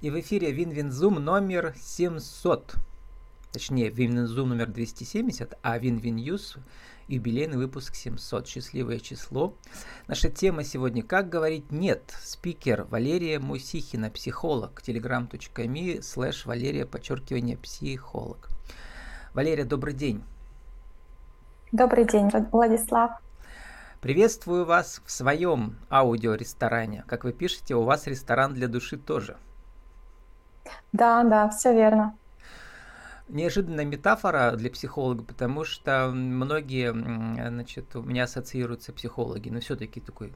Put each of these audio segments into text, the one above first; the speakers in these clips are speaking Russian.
И в эфире Win-Win Zoom номер 700. Точнее, Win-Win Zoom номер 270, а Win-Win News юбилейный выпуск 700. Счастливое число. Наша тема сегодня «Как говорить нет». Спикер Валерия Мусихина, психолог. telegram.me слэш Валерия, подчеркивание, психолог. Валерия, добрый день. Добрый день, Владислав. Приветствую вас в своем аудиоресторане. Как вы пишете, у вас ресторан для души тоже – да, да, все верно. Неожиданная метафора для психолога, потому что многие, значит, у меня ассоциируются психологи, но все-таки такой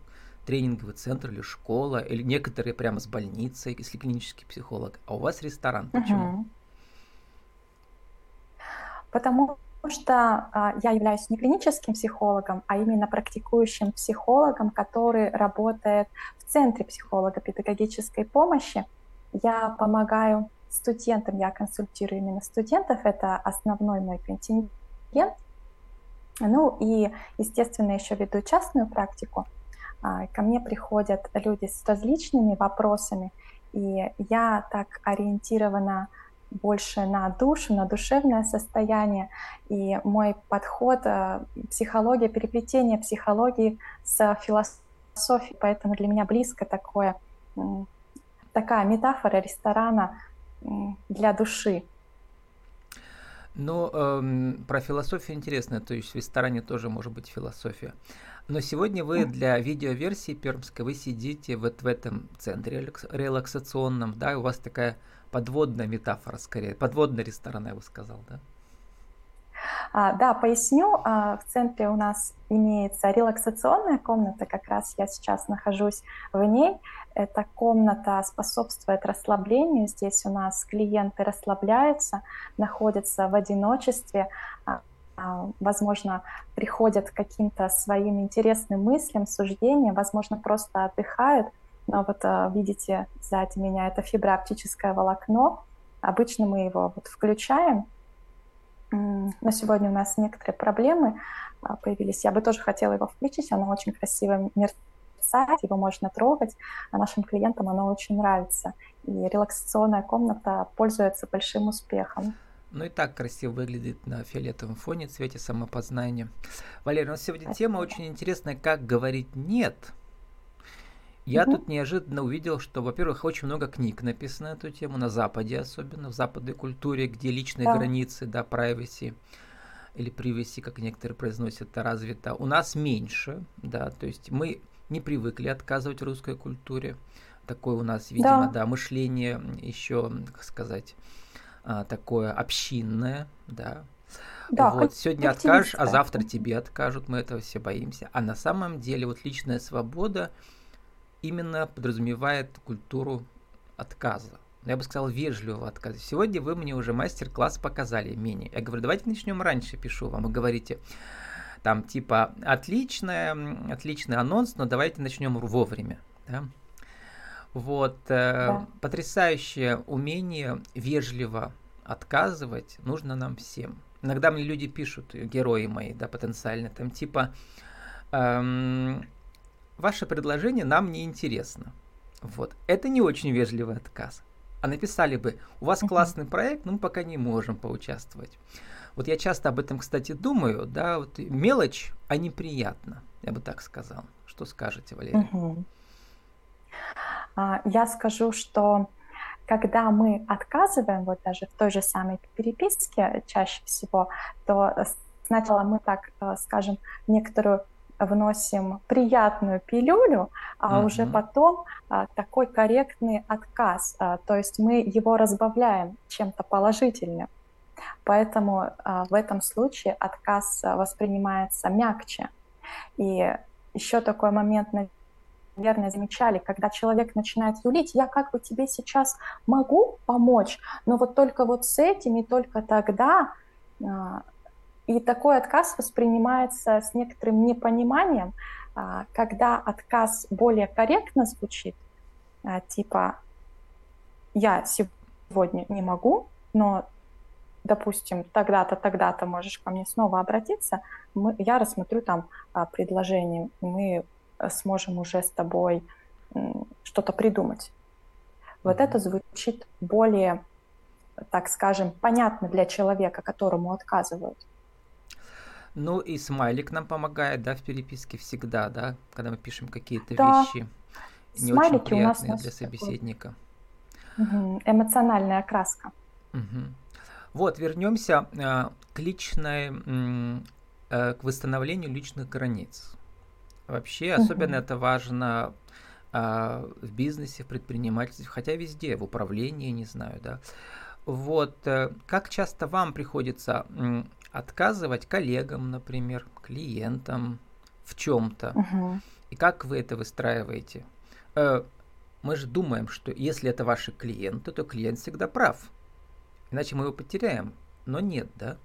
тренинговый центр или школа, или некоторые прямо с больницей, если клинический психолог. А у вас ресторан. Почему? Угу. Потому что а, я являюсь не клиническим психологом, а именно практикующим психологом, который работает в центре психолого-педагогической помощи. Я помогаю студентам, я консультирую именно студентов, это основной мой контингент. Ну и, естественно, еще веду частную практику. А, ко мне приходят люди с различными вопросами, и я так ориентирована больше на душу, на душевное состояние. И мой подход э, психология, переплетение психологии с философией, поэтому для меня близко такое такая метафора ресторана для души. Ну, эм, про философию интересно, то есть в ресторане тоже может быть философия. Но сегодня вы для видеоверсии Пермской, вы сидите вот в этом центре релаксационном, да, у вас такая подводная метафора скорее, подводный ресторан, я бы сказал, да? А, да, поясню. А, в центре у нас имеется релаксационная комната, как раз я сейчас нахожусь в ней. Эта комната способствует расслаблению. Здесь у нас клиенты расслабляются, находятся в одиночестве, а, возможно, приходят к каким-то своим интересным мыслям, суждениям, возможно, просто отдыхают. Но вот видите, сзади меня это фиброоптическое волокно. Обычно мы его вот включаем, на сегодня у нас некоторые проблемы а, появились. Я бы тоже хотела его включить, оно очень красиво мерцает, его можно трогать, а нашим клиентам оно очень нравится. И релаксационная комната пользуется большим успехом. Ну и так красиво выглядит на фиолетовом фоне, цвете самопознания. Валерий, у нас сегодня тема очень интересная, как говорить «нет» Я mm-hmm. тут неожиданно увидел, что, во-первых, очень много книг написано на эту тему, на Западе особенно, в западной культуре, где личные да. границы, да, privacy или privacy, как некоторые произносят, это развито. У нас меньше, да, то есть мы не привыкли отказывать в русской культуре. Такое у нас, видимо, да, да мышление еще, как сказать, а, такое общинное, да. Да, вот сегодня откажешь, а завтра тебе откажут, мы этого все боимся. А на самом деле вот личная свобода – именно подразумевает культуру отказа. Я бы сказал, вежливого отказа. Сегодня вы мне уже мастер-класс показали менее. Я говорю, давайте начнем раньше, пишу вам. Вы говорите, там типа, отличная, отличный анонс, но давайте начнем вовремя. Да? Вот, э, да. потрясающее умение вежливо отказывать нужно нам всем. Иногда мне люди пишут, герои мои, да, потенциально, там типа, эм, ваше предложение нам не интересно. Вот. Это не очень вежливый отказ. А написали бы, у вас классный проект, но мы пока не можем поучаствовать. Вот я часто об этом, кстати, думаю, да, вот мелочь, а неприятно, я бы так сказал. Что скажете, Валерия? Угу. Я скажу, что когда мы отказываем, вот даже в той же самой переписке чаще всего, то сначала мы так, э, скажем, некоторую вносим приятную пилюлю, а uh-huh. уже потом а, такой корректный отказ, а, то есть мы его разбавляем чем-то положительным. Поэтому а, в этом случае отказ воспринимается мягче. И еще такой момент, наверное, замечали, когда человек начинает юлить, я как бы тебе сейчас могу помочь, но вот только вот с этим и только тогда а, и такой отказ воспринимается с некоторым непониманием, а, когда отказ более корректно звучит, а, типа «я сегодня не могу, но, допустим, тогда-то, тогда-то можешь ко мне снова обратиться, мы, я рассмотрю там а, предложение, мы сможем уже с тобой что-то придумать». Вот это звучит более, так скажем, понятно для человека, которому отказывают. Ну и смайлик нам помогает, да, в переписке всегда, да, когда мы пишем какие-то да. вещи не Смайлики очень приятные у нас для собеседника. Угу. Эмоциональная окраска. Угу. Вот, вернемся э, к личной, э, к восстановлению личных границ. Вообще, особенно угу. это важно э, в бизнесе, в предпринимательстве, хотя везде, в управлении, не знаю, да. Вот, э, как часто вам приходится отказывать коллегам, например, клиентам в чем-то? Угу. И как вы это выстраиваете? Э, мы же думаем, что если это ваши клиенты, то клиент всегда прав. Иначе мы его потеряем. Но нет, да?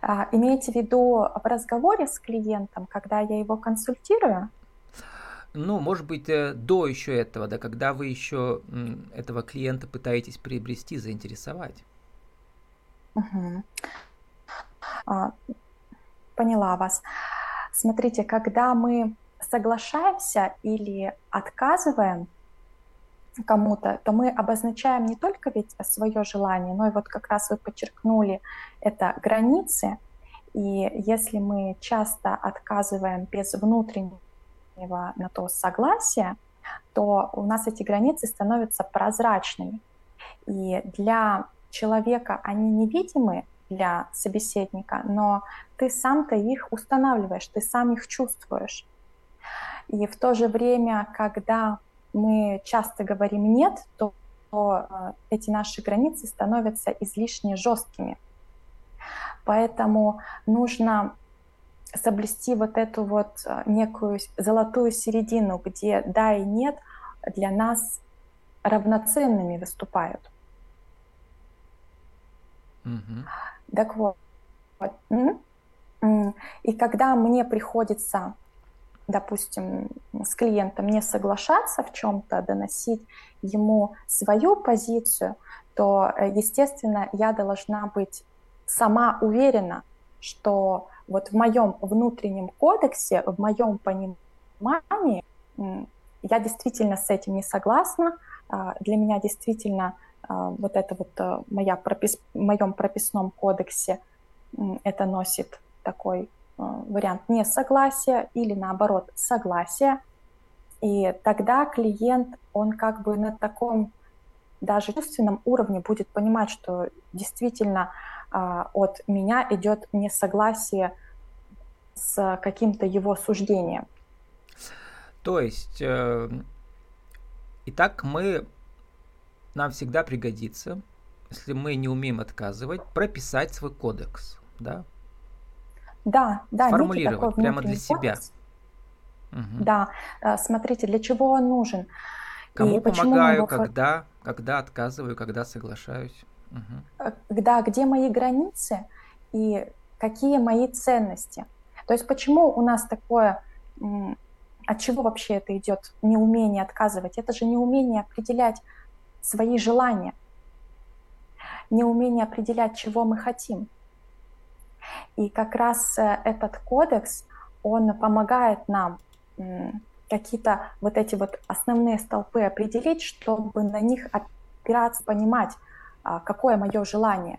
А, имеете в виду в разговоре с клиентом, когда я его консультирую? Ну, может быть, э, до еще этого, да, когда вы еще этого клиента пытаетесь приобрести, заинтересовать. Угу. А, поняла вас. Смотрите, когда мы соглашаемся или отказываем кому-то, то мы обозначаем не только ведь свое желание, но и вот как раз вы подчеркнули это границы. И если мы часто отказываем без внутреннего на то согласия, то у нас эти границы становятся прозрачными. И для человека они невидимы для собеседника, но ты сам-то их устанавливаешь, ты сам их чувствуешь. И в то же время, когда мы часто говорим «нет», то, э, эти наши границы становятся излишне жесткими. Поэтому нужно соблюсти вот эту вот э, некую золотую середину, где «да» и «нет» для нас равноценными выступают. Mm-hmm. Так вот. И когда мне приходится допустим, с клиентом не соглашаться в чем-то, доносить ему свою позицию, то, э, естественно, я должна быть сама уверена, что вот в моем внутреннем кодексе, в моем понимании, я действительно с этим не согласна. А, для меня действительно вот это вот э, моя пропис... в моем прописном кодексе это носит такой Э, вариант несогласия или наоборот согласия. И тогда клиент, он как бы на таком даже чувственном уровне будет понимать, что действительно э, от меня идет несогласие с каким-то его суждением. То есть, э, итак, мы нам всегда пригодится, если мы не умеем отказывать, прописать свой кодекс, да, да, да, Формулировать прямо для себя. Угу. Да, э, смотрите, для чего он нужен. Кому и помогаю, его... когда, когда отказываю, когда соглашаюсь. Угу. Да, где мои границы и какие мои ценности. То есть почему у нас такое, от чего вообще это идет, неумение отказывать? Это же неумение определять свои желания, неумение определять, чего мы хотим. И как раз э, этот кодекс, он помогает нам какие-то вот эти вот основные столпы определить, чтобы на них опираться, понимать, а, какое мое желание,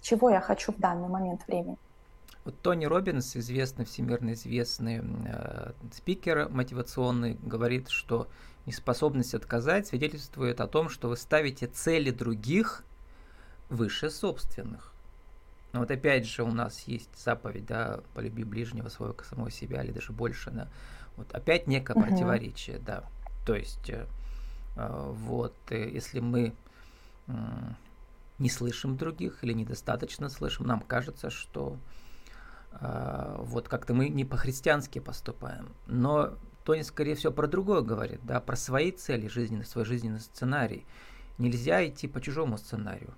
чего я хочу в данный момент времени. Вот Тони Робинс, известный, всемирно известный э, спикер мотивационный, говорит, что неспособность отказать свидетельствует о том, что вы ставите цели других выше собственных. Но вот опять же у нас есть заповедь, да, полюби ближнего своего самого себя, или даже больше, да. Вот опять некое угу. противоречие, да. То есть, э, э вот, э, если мы не слышим других или недостаточно слышим, нам кажется, что вот как-то мы не по-христиански поступаем. Но Тони, скорее всего, про другое говорит, да, про свои цели жизненные, свой жизненный сценарий. Нельзя идти по чужому сценарию.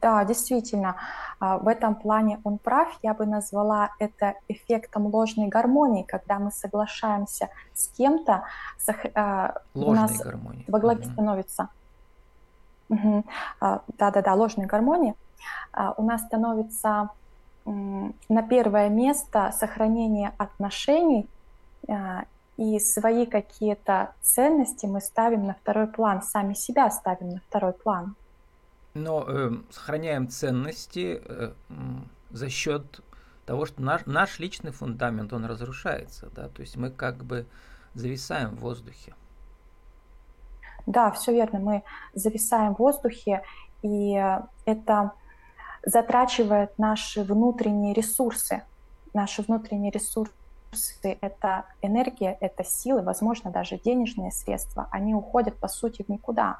Да, действительно, а, в этом плане он прав. Я бы назвала это эффектом ложной гармонии, когда мы соглашаемся с кем-то, а, у нас гармонии. во главе угу. становится. Да-да-да, ложной гармонии. У нас становится на первое место сохранение отношений и свои какие-то ценности мы ставим на второй план, сами себя ставим на второй план. Но э, сохраняем ценности э, за счет того, что наш, наш личный фундамент, он разрушается, да, то есть мы как бы зависаем в воздухе. Да, все верно, мы зависаем в воздухе, и это затрачивает наши внутренние ресурсы. Наши внутренние ресурсы — это энергия, это силы, возможно, даже денежные средства. Они уходят, по сути, в никуда.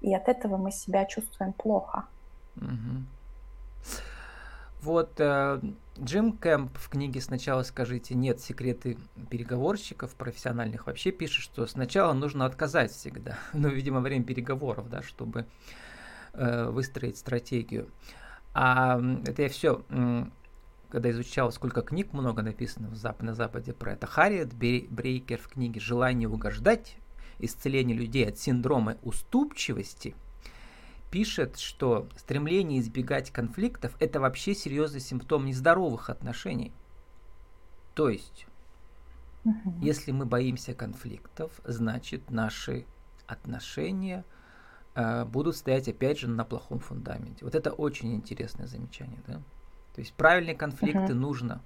И от этого мы себя чувствуем плохо. Угу. Вот э, Джим Кэмп в книге «Сначала скажите нет. Секреты переговорщиков профессиональных» вообще пишет, что сначала нужно отказать всегда. Ну, видимо, время переговоров, да, чтобы э, выстроить стратегию. А это я все, когда изучал, сколько книг много написано в Зап на Западе про это. Харриет Брейкер в книге «Желание угождать. Исцеление людей от синдрома уступчивости» – пишет, что стремление избегать конфликтов – это вообще серьезный симптом нездоровых отношений. То есть, угу. если мы боимся конфликтов, значит наши отношения будут стоять опять же на плохом фундаменте. Вот это очень интересное замечание, да? То есть правильные конфликты угу. нужно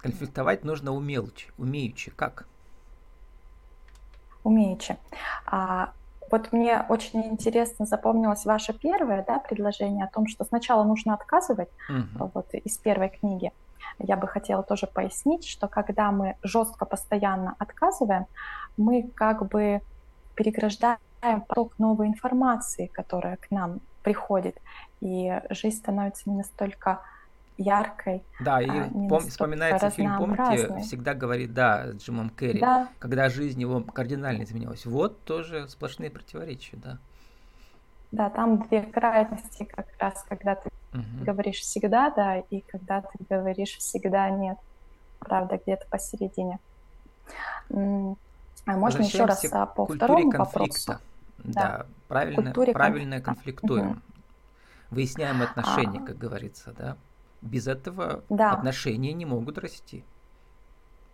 конфликтовать нужно умелче, умеючи. Как? Умеючи. А, вот мне очень интересно запомнилось ваше первое да, предложение о том, что сначала нужно отказывать, угу. вот из первой книги. Я бы хотела тоже пояснить, что когда мы жестко постоянно отказываем, мы как бы переграждаем поток новой информации, которая к нам приходит, и жизнь становится не настолько яркой. Да, и а, пом- вспоминается фильм, помните, всегда говорит, да, с Джимом Керри, да. когда жизнь его кардинально изменилась. Вот тоже сплошные противоречия, да. Да, там две крайности как раз, когда ты угу. говоришь всегда, да, и когда ты говоришь всегда нет. Правда, где-то посередине. А можно еще раз а, по второму вопросу? Да, да правильно, правильно конфликтуем. Угу. Выясняем отношения, а... как говорится, да. Без этого да. отношения не могут расти.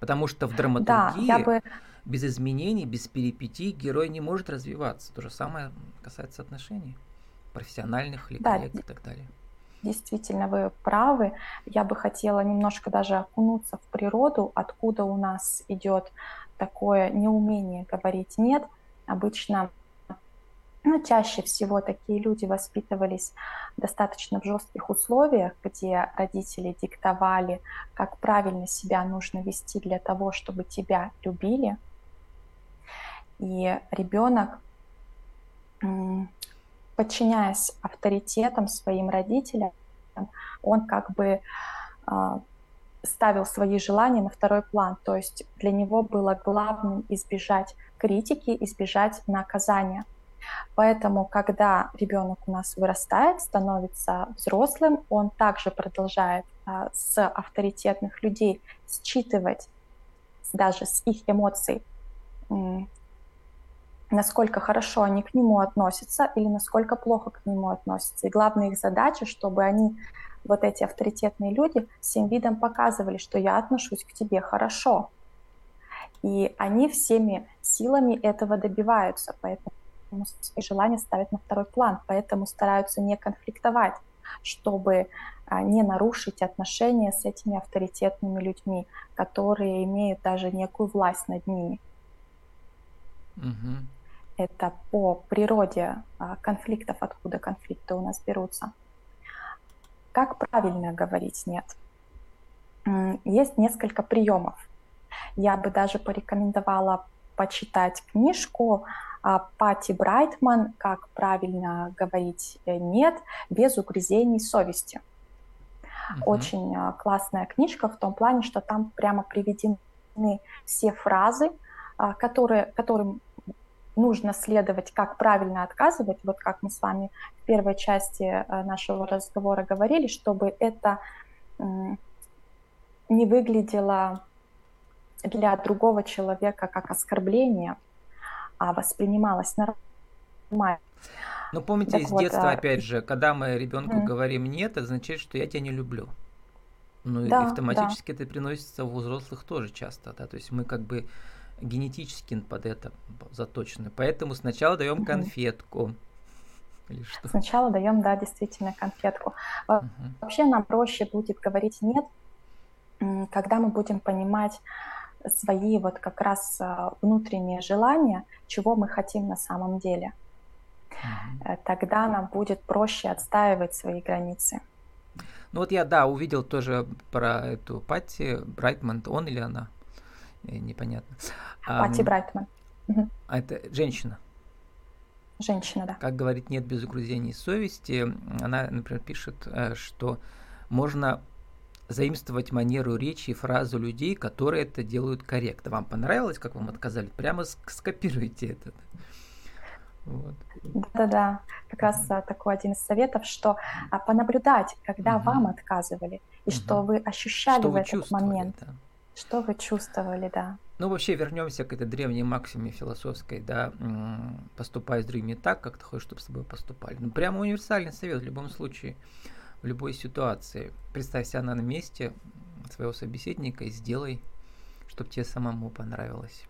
Потому что в драматургии да, бы... без изменений, без перипетий герой не может развиваться. То же самое касается отношений, профессиональных или да, коллег и так далее. Действительно, вы правы. Я бы хотела немножко даже окунуться в природу, откуда у нас идет такое неумение говорить нет. Обычно но чаще всего такие люди воспитывались достаточно в жестких условиях, где родители диктовали, как правильно себя нужно вести для того, чтобы тебя любили. И ребенок, подчиняясь авторитетам своим родителям, он как бы а, ставил свои желания на второй план. То есть для него было главным избежать критики, избежать наказания – Поэтому, когда ребенок у нас вырастает, становится взрослым, он также продолжает а, с авторитетных людей считывать даже с их эмоций, насколько хорошо они к нему относятся или насколько плохо к нему относятся. И главная их задача, чтобы они, вот эти авторитетные люди, всем видом показывали, что я отношусь к тебе хорошо. И они всеми силами этого добиваются. Поэтому свои желания ставят на второй план, поэтому стараются не конфликтовать, чтобы а, не нарушить отношения с этими авторитетными людьми, которые имеют даже некую власть над ними. Угу. Это по природе а, конфликтов, откуда конфликты у нас берутся. Как правильно говорить нет? Есть несколько приемов. Я бы даже порекомендовала почитать книжку а, Пати Брайтман «Как правильно говорить э, нет без угрызений совести». Uh-huh. Очень а, классная книжка в том плане, что там прямо приведены все фразы, а, которые, которым нужно следовать, как правильно отказывать, вот как мы с вами в первой части э, нашего разговора говорили, чтобы это не выглядело для другого человека как оскорбление, а воспринималось нормально. Ну, помните, так из вот, детства, а... опять же, когда мы ребенку mm. говорим нет, это означает, что я тебя не люблю. Ну, да, и автоматически да. это приносится у взрослых тоже часто, да, то есть мы как бы генетически под это заточены. Поэтому сначала даем конфетку. Или что? Сначала даем, да, действительно, конфетку. Угу. Вообще нам проще будет говорить нет, когда мы будем понимать свои вот как раз а, внутренние желания, чего мы хотим на самом деле. Угу. Тогда нам будет проще отстаивать свои границы. Ну вот я, да, увидел тоже про эту Патти Брайтман, он или она? Непонятно. Патти Брайтман. А это женщина? Женщина, да. Как говорит, нет без угрызений совести. Она, например, пишет, э, что можно заимствовать манеру речи и фразу людей, которые это делают корректно. Вам понравилось, как вам отказали? Прямо скопируйте это. Вот. Да-да, как раз такой один из советов, что а, понаблюдать, когда угу. вам отказывали, и угу. что вы ощущали что в вы этот момент. Да. Что вы чувствовали, да. Ну, вообще, вернемся к этой древней максиме философской, да, поступай с другими так, как ты хочешь, чтобы с тобой поступали. Ну, прямо универсальный совет в любом случае, в любой ситуации. Представь себя на месте своего собеседника и сделай, чтобы тебе самому понравилось.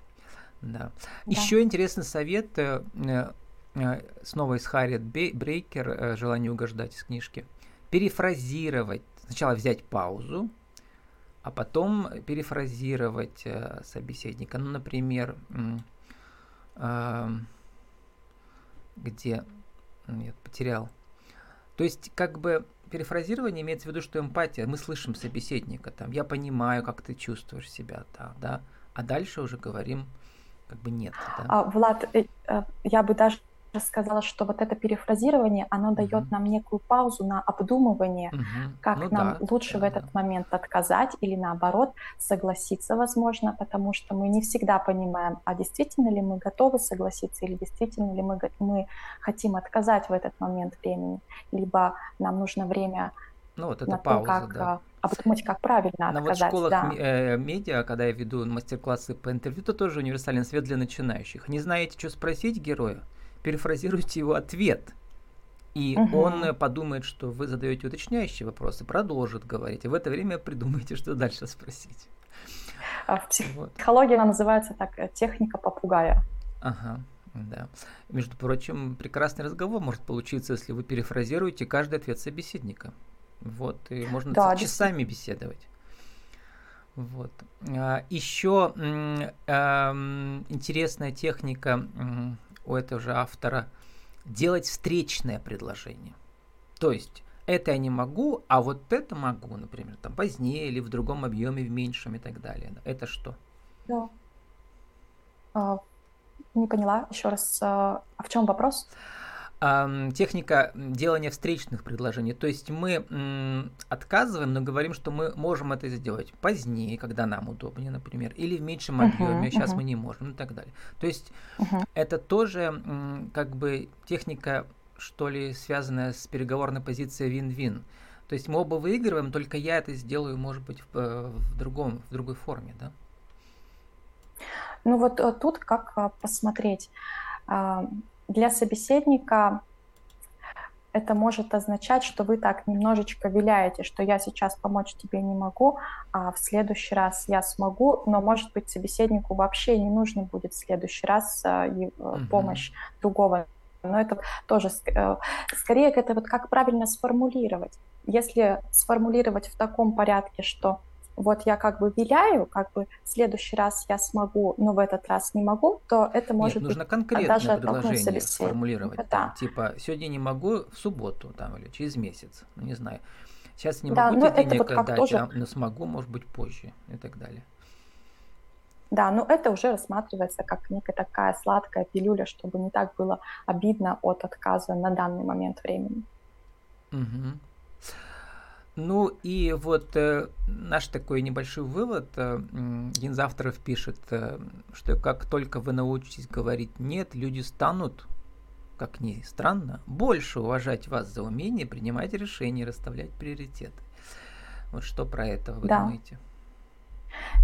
Да. да. Еще интересный совет, э, э, э, снова из Харриет Брейкер «Желание угождать» из книжки. Перефразировать, сначала взять паузу, а потом перефразировать э, собеседника. Ну, например, э, где нет, потерял. То есть, как бы перефразирование имеется в виду, что эмпатия, мы слышим собеседника, там, я понимаю, как ты чувствуешь себя, да, да, а дальше уже говорим, как бы нет. Да? А, Влад, э, э, я бы даже сказала, что вот это перефразирование, оно дает нам некую паузу на обдумывание, угу. как ну, нам да, лучше да, в этот да. момент отказать или наоборот согласиться, возможно, потому что мы не всегда понимаем, а действительно ли мы готовы согласиться или действительно ли мы, мы хотим отказать в этот момент времени, либо нам нужно время ну, вот это на пауза, то, как да. А, обдумать, как правильно На отказать. вот школах да. э, медиа, когда я веду мастер-классы по интервью, это тоже универсальный свет для начинающих. Не знаете, что спросить героя? Перефразируйте его ответ. И угу. он подумает, что вы задаете уточняющие вопросы, продолжит говорить. И в это время придумайте, что дальше спросить. А в психологии вот. она называется так э, техника попугая. Ага, да. Между прочим, прекрасный разговор может получиться, если вы перефразируете каждый ответ собеседника. Вот, и можно да, часами беседовать. Вот. А, еще интересная техника у этого же автора делать встречное предложение. То есть это я не могу, а вот это могу, например, там позднее или в другом объеме, в меньшем и так далее. Это что? Да. А, не поняла. Еще раз, а, а в чем вопрос? Техника делания встречных предложений. То есть мы отказываем, но говорим, что мы можем это сделать позднее, когда нам удобнее, например, или в меньшем объеме, uh-huh, сейчас uh-huh. мы не можем и так далее. То есть uh-huh. это тоже как бы техника, что ли, связанная с переговорной позицией вин-вин. То есть мы оба выигрываем, только я это сделаю, может быть, в, э, в другом, в другой форме, да? Ну вот э, тут как э, посмотреть для собеседника это может означать, что вы так немножечко виляете, что я сейчас помочь тебе не могу, а в следующий раз я смогу, но, может быть, собеседнику вообще не нужно будет в следующий раз угу. помощь другого. Но это тоже э, скорее это вот как правильно сформулировать. Если сформулировать в таком порядке, что вот я как бы виляю, как бы в следующий раз я смогу, но в этот раз не могу, то это может Нет, нужно быть конкретное даже предложение сформулировать. Да. Там, типа, сегодня не могу, в субботу там, или через месяц, ну, не знаю. Сейчас не да, могу тебе денег вот тоже... а, но смогу, может быть, позже и так далее. Да, но это уже рассматривается как некая такая сладкая пилюля, чтобы не так было обидно от отказа на данный момент времени. Угу. Ну и вот э, наш такой небольшой вывод. Э, один из авторов пишет, э, что как только вы научитесь говорить «нет», люди станут, как ни странно, больше уважать вас за умение принимать решения, расставлять приоритеты. Вот что про это вы да. думаете?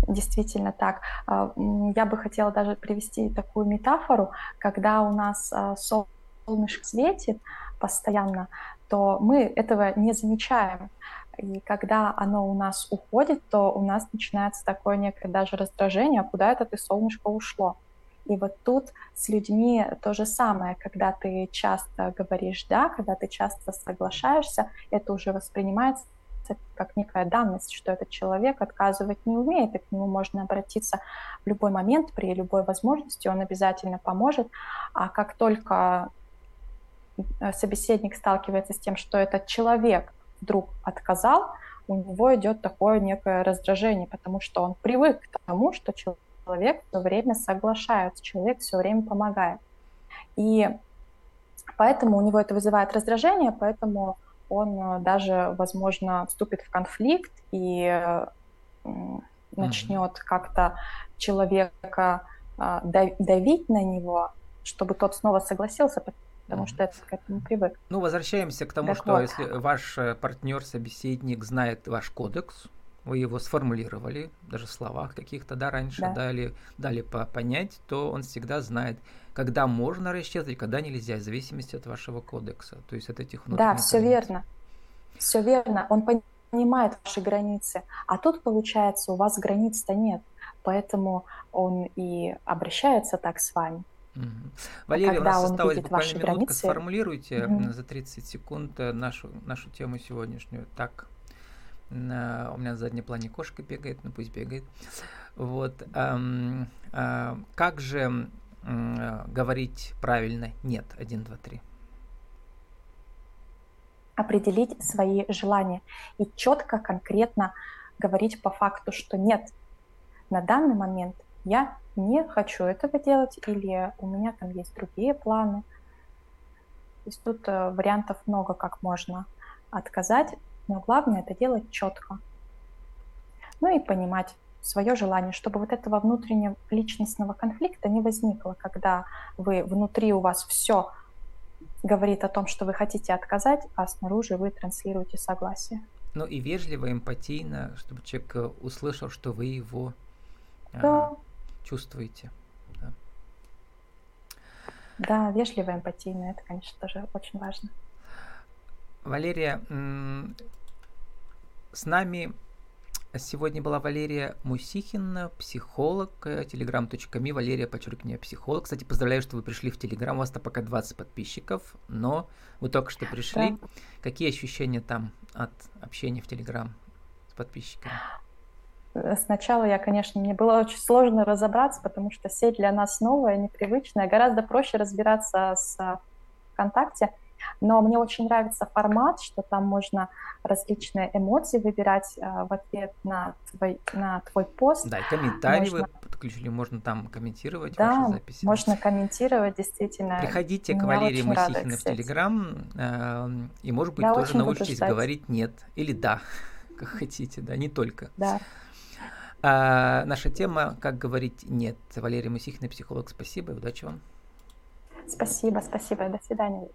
Действительно так. А, я бы хотела даже привести такую метафору, когда у нас а, солнышко светит постоянно, то мы этого не замечаем И когда оно у нас уходит, то у нас начинается такое некое даже раздражение, а куда это ты, солнышко, ушло. И вот тут с людьми то же самое, когда ты часто говоришь «да», когда ты часто соглашаешься, это уже воспринимается как некая данность, что этот человек отказывать не умеет, и к нему можно обратиться в любой момент, при любой возможности, он обязательно поможет. А как только э, собеседник сталкивается с тем, что этот человек вдруг отказал, у него идет такое некое раздражение, потому что он привык к тому, что человек все время соглашается, человек все время помогает. И поэтому у него это вызывает раздражение, поэтому он э, даже, возможно, вступит в конфликт и начнет mm-hmm. как-то человека а, давить на него, чтобы тот снова согласился, потому что это к этому привык. Ну, возвращаемся к тому, так что вот. если ваш э, партнер, собеседник знает ваш кодекс, вы его сформулировали, даже в словах каких-то, да, раньше да. дали, дали по понять, то он всегда знает, когда можно расчетывать, когда нельзя, в зависимости от вашего кодекса. То есть от этих Да, все верно. Все верно. Он понимает ваши границы. А тут, получается, у вас границ-то нет. Поэтому он и обращается так с вами. Угу. Валерий, а у нас осталось буквально минутка. Границы... Сформулируйте угу. за 30 секунд э, нашу, нашу тему сегодняшнюю так. У меня на заднем плане кошка бегает, ну пусть бегает. Вот. Эм, э, как же э, говорить правильно нет? Один, два, три определить свои желания и четко, конкретно говорить по факту, что нет, на данный момент я не хочу этого делать или у меня там есть другие планы. То есть тут э, вариантов много, как можно отказать, но главное это делать четко. Ну и понимать свое желание, чтобы вот этого внутреннего личностного конфликта не возникло, когда вы внутри у вас все говорит о том, что вы хотите отказать, а снаружи вы транслируете согласие. Ну и вежливо, эмпатийно, чтобы человек э, услышал, что вы его да. а, чувствуете. Да. да, вежливо, эмпатийно, это, конечно, тоже очень важно. Валерия, с нами Сегодня была Валерия Мусихина, психолог, telegram.me, э, Валерия, подчеркивание, психолог. Кстати, поздравляю, что вы пришли в Телеграм, у вас-то пока 20 подписчиков, но вы только что пришли. Да. Какие ощущения там от общения в Телеграм с подписчиками? Э, сначала я, конечно, мне было очень сложно разобраться, потому что сеть для нас новая, непривычная. Гораздо проще разбираться с ВКонтакте. Но мне очень нравится формат, что там можно различные эмоции выбирать э, в ответ на твой, на твой пост. Да, и комментарии можно... вы подключили, можно там комментировать да, ваши записи. можно комментировать, действительно. Приходите к Валерии Масихиной в Телеграм, э, и, может быть, да, тоже научитесь говорить «нет» или «да», как хотите, да, не только. Да. А, наша тема «Как говорить нет». Валерия Мусихина, психолог, спасибо и удачи вам. Спасибо, спасибо, до свидания.